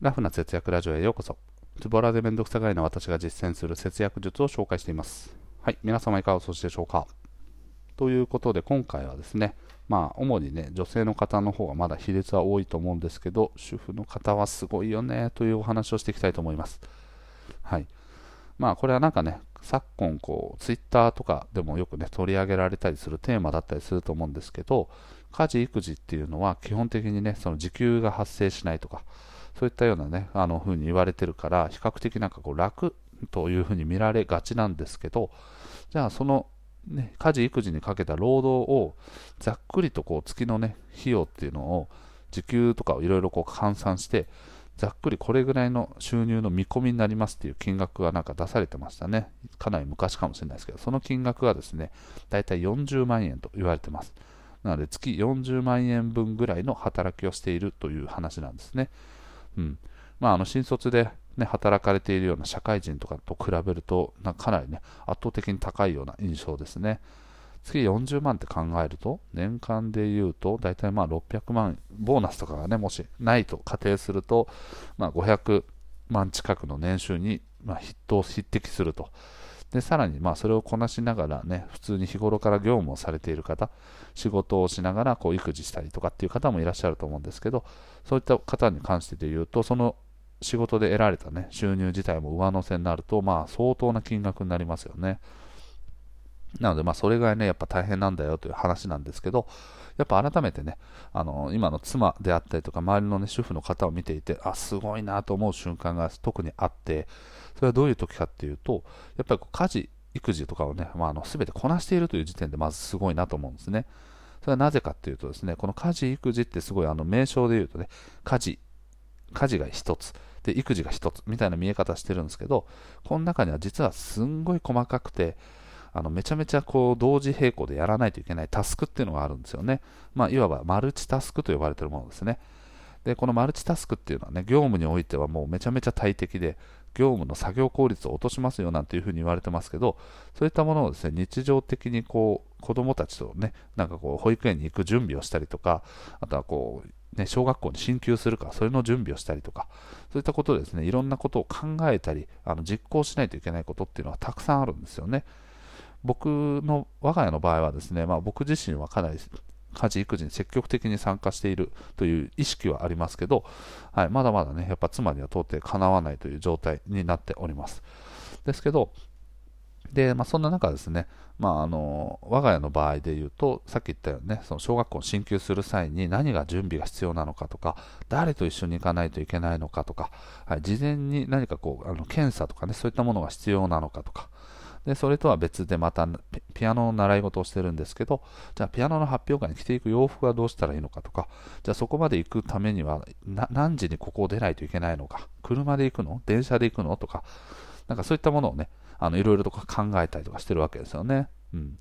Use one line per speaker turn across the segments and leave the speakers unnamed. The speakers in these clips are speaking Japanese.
ラフな節約ラジオへようこそ。ズボラでめんどくさがいの私が実践する節約術を紹介しています。はい、皆様いかがお過ごしでしょうか。ということで今回はですね、まあ主にね、女性の方の方がまだ比率は多いと思うんですけど、主婦の方はすごいよねというお話をしていきたいと思います。はい。まあこれはなんかね、昨今こう、ツイッターとかでもよくね、取り上げられたりするテーマだったりすると思うんですけど、家事育児っていうのは基本的にね、その時給が発生しないとか、そういったようなね、あの風に言われてるから、比較的なんかこう楽というふうに見られがちなんですけど、じゃあその、ね、家事育児にかけた労働をざっくりとこう月のね、費用っていうのを時給とかをいろいろこう換算して、ざっくりこれぐらいの収入の見込みになりますっていう金額がなんか出されてましたね。かなり昔かもしれないですけど、その金額がですね、だいたい40万円と言われてます。なので月40万円分ぐらいの働きをしているという話なんですね。うんまあ、あの新卒で、ね、働かれているような社会人とかと比べるとなかなり、ね、圧倒的に高いような印象ですね。月40万って考えると、年間で言うと、大体まあ600万、ボーナスとかがね、もしないと仮定すると、まあ、500万近くの年収に、まあ、筆頭、匹敵すると。で、さらに、まあ、それをこなしながらね、普通に日頃から業務をされている方、仕事をしながら、こう、育児したりとかっていう方もいらっしゃると思うんですけど、そういった方に関してで言うと、その仕事で得られたね、収入自体も上乗せになると、まあ、相当な金額になりますよね。なので、まあ、それぐらいね、やっぱ大変なんだよという話なんですけど、やっぱ改めてね、あの今の妻であったりとか、周りの、ね、主婦の方を見ていて、あ、すごいなと思う瞬間が特にあって、それはどういう時かっていうと、やっぱり家事、育児とかをね、まあ、あの全てこなしているという時点でまずすごいなと思うんですね。それはなぜかっていうとですね、この家事、育児ってすごいあの名称で言うとね、家事、家事が1つ、で、育児が1つみたいな見え方してるんですけど、この中には実はすんごい細かくて、あのめちゃめちゃこう同時並行でやらないといけないタスクっていうのがあるんですよね。まあ、いわばマルチタスクと呼ばれているものですね。で、このマルチタスクっていうのはね、業務においてはもうめちゃめちゃ大敵で、業務の作業効率を落としますよなんていうふうに言われてますけど、そういったものをですね、日常的にこう、子供たちとね、なんかこう、保育園に行く準備をしたりとか、あとはこう、ね、小学校に進級するか、それの準備をしたりとか、そういったことでですね、いろんなことを考えたり、あの実行しないといけないことっていうのはたくさんあるんですよね。僕の我が家の場合はですね、まあ、僕自身はかなり家事育児に積極的に参加しているという意識はありますけど、はい、まだまだね、やっぱ妻には到底かなわないという状態になっております。ですけど、で、まあ、そんな中ですね、まあ、あの我が家の場合で言うと、さっき言ったようにね、その小学校に進級する際に何が準備が必要なのかとか、誰と一緒に行かないといけないのかとか、はい、事前に何かこうあの検査とかね、そういったものが必要なのかとか、で、それとは別でまたピアノの習い事をしてるんですけど、じゃあピアノの発表会に着ていく洋服はどうしたらいいのかとか、じゃあそこまで行くためには何時にここを出ないといけないのか、車で行くの？電車で行くの？とか、なんかそういったものをね、あのいろいろと考えたりとかしてるわけですよね。うん。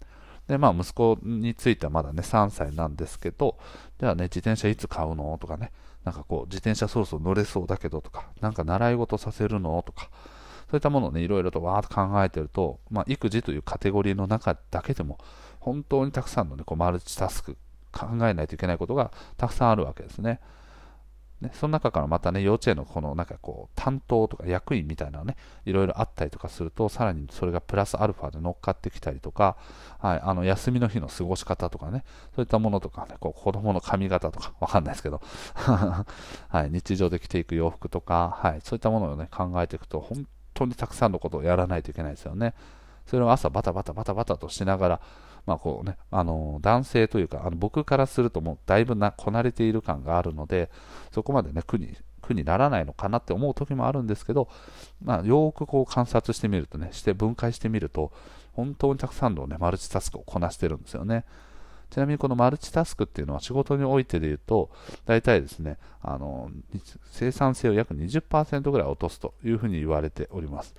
で、まあ、息子についてはまだね、3歳なんですけど、じゃあね、自転車いつ買うの？とかね、なんかこう、自転車そろそろ乗れそうだけどとか、なんか習い事させるの？とか、そういったものをね、いろいろとわーっと考えてると、まあ、育児というカテゴリーの中だけでも、本当にたくさんのね、こうマルチタスク、考えないといけないことがたくさんあるわけですね。ね、その中からまたね、幼稚園のこのなんかこう、担当とか役員みたいなね、いろいろあったりとかすると、さらにそれがプラスアルファで乗っかってきたりとか、はい、あの、休みの日の過ごし方とかね、そういったものとかね、こう、子供の髪型とか、わかんないですけど、はい、日常で着ていく洋服とか、はい、そういったものをね、考えていくと、本当にたくさんのことをやらないといけないですよね。それを朝バタバタバタバタとしながら、まあこうね、あの男性というかあの僕からするともうだいぶなこなれている感があるのでそこまでね苦に苦にならないのかなって思う時もあるんですけど、まあ、よくこう観察してみるとねして分解してみると本当にたくさんの、ね、マルチタスクをこなしてるんですよね。ちなみにこのマルチタスクっていうのは仕事においてで言うと、大体ですね、あの生産性を約20%ぐらい落とすというふうに言われております。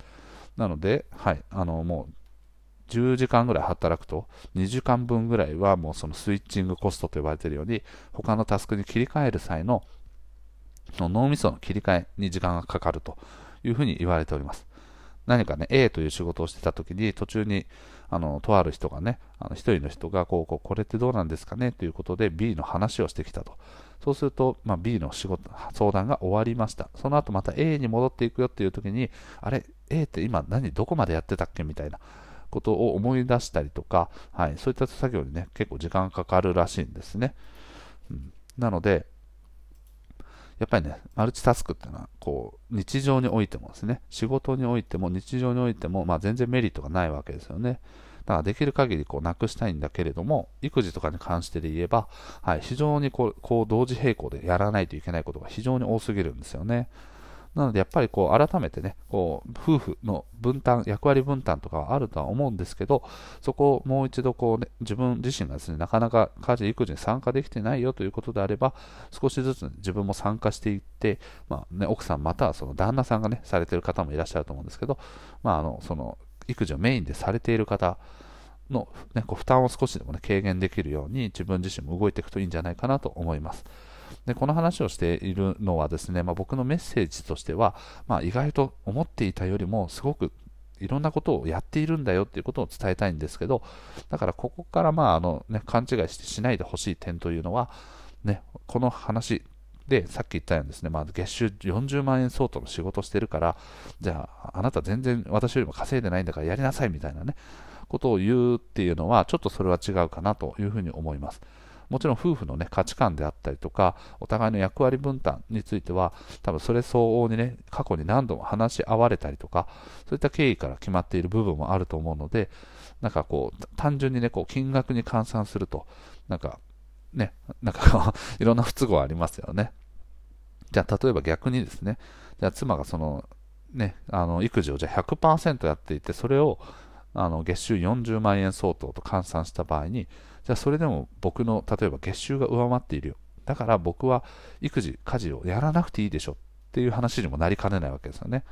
なので、はい、あのもう10時間ぐらい働くと、2時間分ぐらいはもうそのスイッチングコストと呼ばれているように、他のタスクに切り替える際の脳みその切り替えに時間がかかるというふうに言われております。何かね、A という仕事をしてた時に、途中に、あの、とある人がね、あの一人の人が、こう、こう、これってどうなんですかね？ということで、B の話をしてきたと。そうすると、まあ、B の仕事、相談が終わりました。その後また A に戻っていくよっていう時に、あれ、A って今何、どこまでやってたっけ？みたいな。ことを思い出したりとか、はい、そういった作業にね、結構時間かかるらしいんですね。うん、なので、やっぱりね、マルチタスクっていうのは、こう、日常においてもですね、仕事においても、日常においても、まあ、全然メリットがないわけですよね。だからできる限りこうなくしたいんだけれども、育児とかに関してで言えば、はい、非常にこうこう同時並行でやらないといけないことが非常に多すぎるんですよね。なのでやっぱりこう改めてね、こう夫婦の分担、役割分担とかはあるとは思うんですけど、そこをもう一度こう、ね、自分自身がですね、なかなか家事、育児に参加できてないよということであれば、少しずつ、自分も参加していって、まあね、奥さんまたはその旦那さんがね、されている方もいらっしゃると思うんですけど、まあ、あのその育児をメインでされている方、の、ね、こう負担を少しでも、ね、軽減できるように自分自身も動いていくといいんじゃないかなと思います。でこの話をしているのはですね、まあ、僕のメッセージとしては、まあ、意外と思っていたよりもすごくいろんなことをやっているんだよっていうことを伝えたいんですけど、だからここからまああの、ね、勘違いしないでほしい点というのは、ね、この話でさっき言ったようにですね、まあ、月収40万円相当の仕事してるから、じゃあ、あなた全然私よりも稼いでないんだからやりなさいみたいなね、ことを言うっていうのは、ちょっとそれは違うかなというふうに思います。もちろん夫婦の、ね、価値観であったりとか、お互いの役割分担については、多分それ相応にね、過去に何度も話し合われたりとか、そういった経緯から決まっている部分もあると思うので、なんかこう、単純にね、こう金額に換算すると、なんか、ね、なんか いろんな不都合ありますよね。じゃあ、例えば逆にですね、じゃあ妻がその、ね、あの育児をじゃあ100%やっていて、それをあの月収40万円相当と換算した場合に、じゃあそれでも僕の例えば月収が上回っているよ。だから僕は育児、家事をやらなくていいでしょっていう話にもなりかねないわけですよね。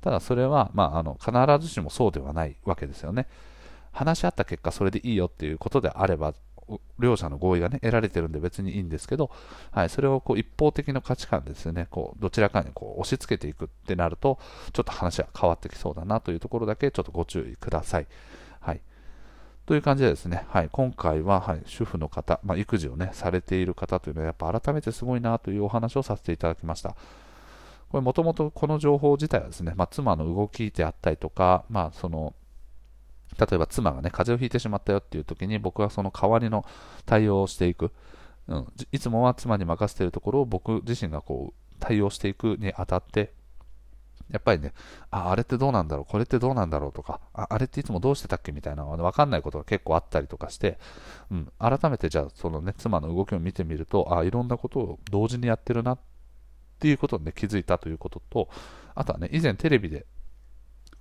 ただそれは、まあ、あの必ずしもそうではないわけですよね。話し合った結果それでいいよっていうことであれば、両者の合意が、ね、得られてるんで別にいいんですけど、はい、それをこう一方的な価値観ですね、こうどちらかにこう押し付けていくってなると、ちょっと話は変わってきそうだなというところだけちょっとご注意ください。という感じでですね、はい、今回は、はい、主婦の方、まあ、育児を、ね、されている方というのはやっぱ改めてすごいなというお話をさせていただきました。これもともとこの情報自体はですね、まあ、妻の動きであったりとか、まあ、その例えば妻がね、風邪をひいてしまったよっていう時に僕はその代わりの対応をしていく。うん、いつもは妻に任せているところを僕自身がこう対応していくにあたって、やっぱりね、あ、あれってどうなんだろう、これってどうなんだろうとか、ああれっていつもどうしてたっけみたいなのが、分かんないことが結構あったりとかして、うん、改めてじゃあ、そのね、妻の動きを見てみると、あ、いろんなことを同時にやってるなっていうことに、ね、気づいたということと、あとはね、以前テレビで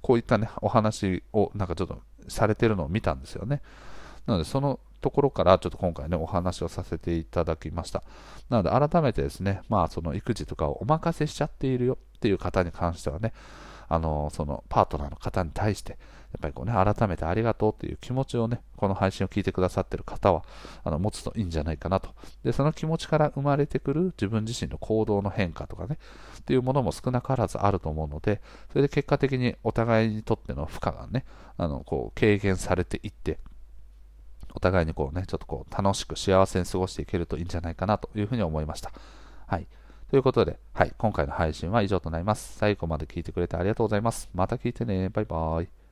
こういったね、お話をなんかちょっとされてるのを見たんですよね。なので、そのところからちょっと今回ね、お話をさせていただきました。なので、改めてですね、まあ、その育児とかをお任せしちゃっているよっていう方に関してはね、あのそのパートナーの方に対して、やっぱりこうね、改めてありがとうっていう気持ちをね、この配信を聞いてくださってる方は、あの持つといいんじゃないかなと。で、その気持ちから生まれてくる自分自身の行動の変化とかね、っていうものも少なからずあると思うので、それで結果的にお互いにとっての負荷がね、あの、こう、軽減されていって、お互いにこうね、ちょっとこう、楽しく幸せに過ごしていけるといいんじゃないかなというふうに思いました。はい。ということで、はい、今回の配信は以上となります。最後まで聞いてくれてありがとうございます。また聞いてね。バイバーイ。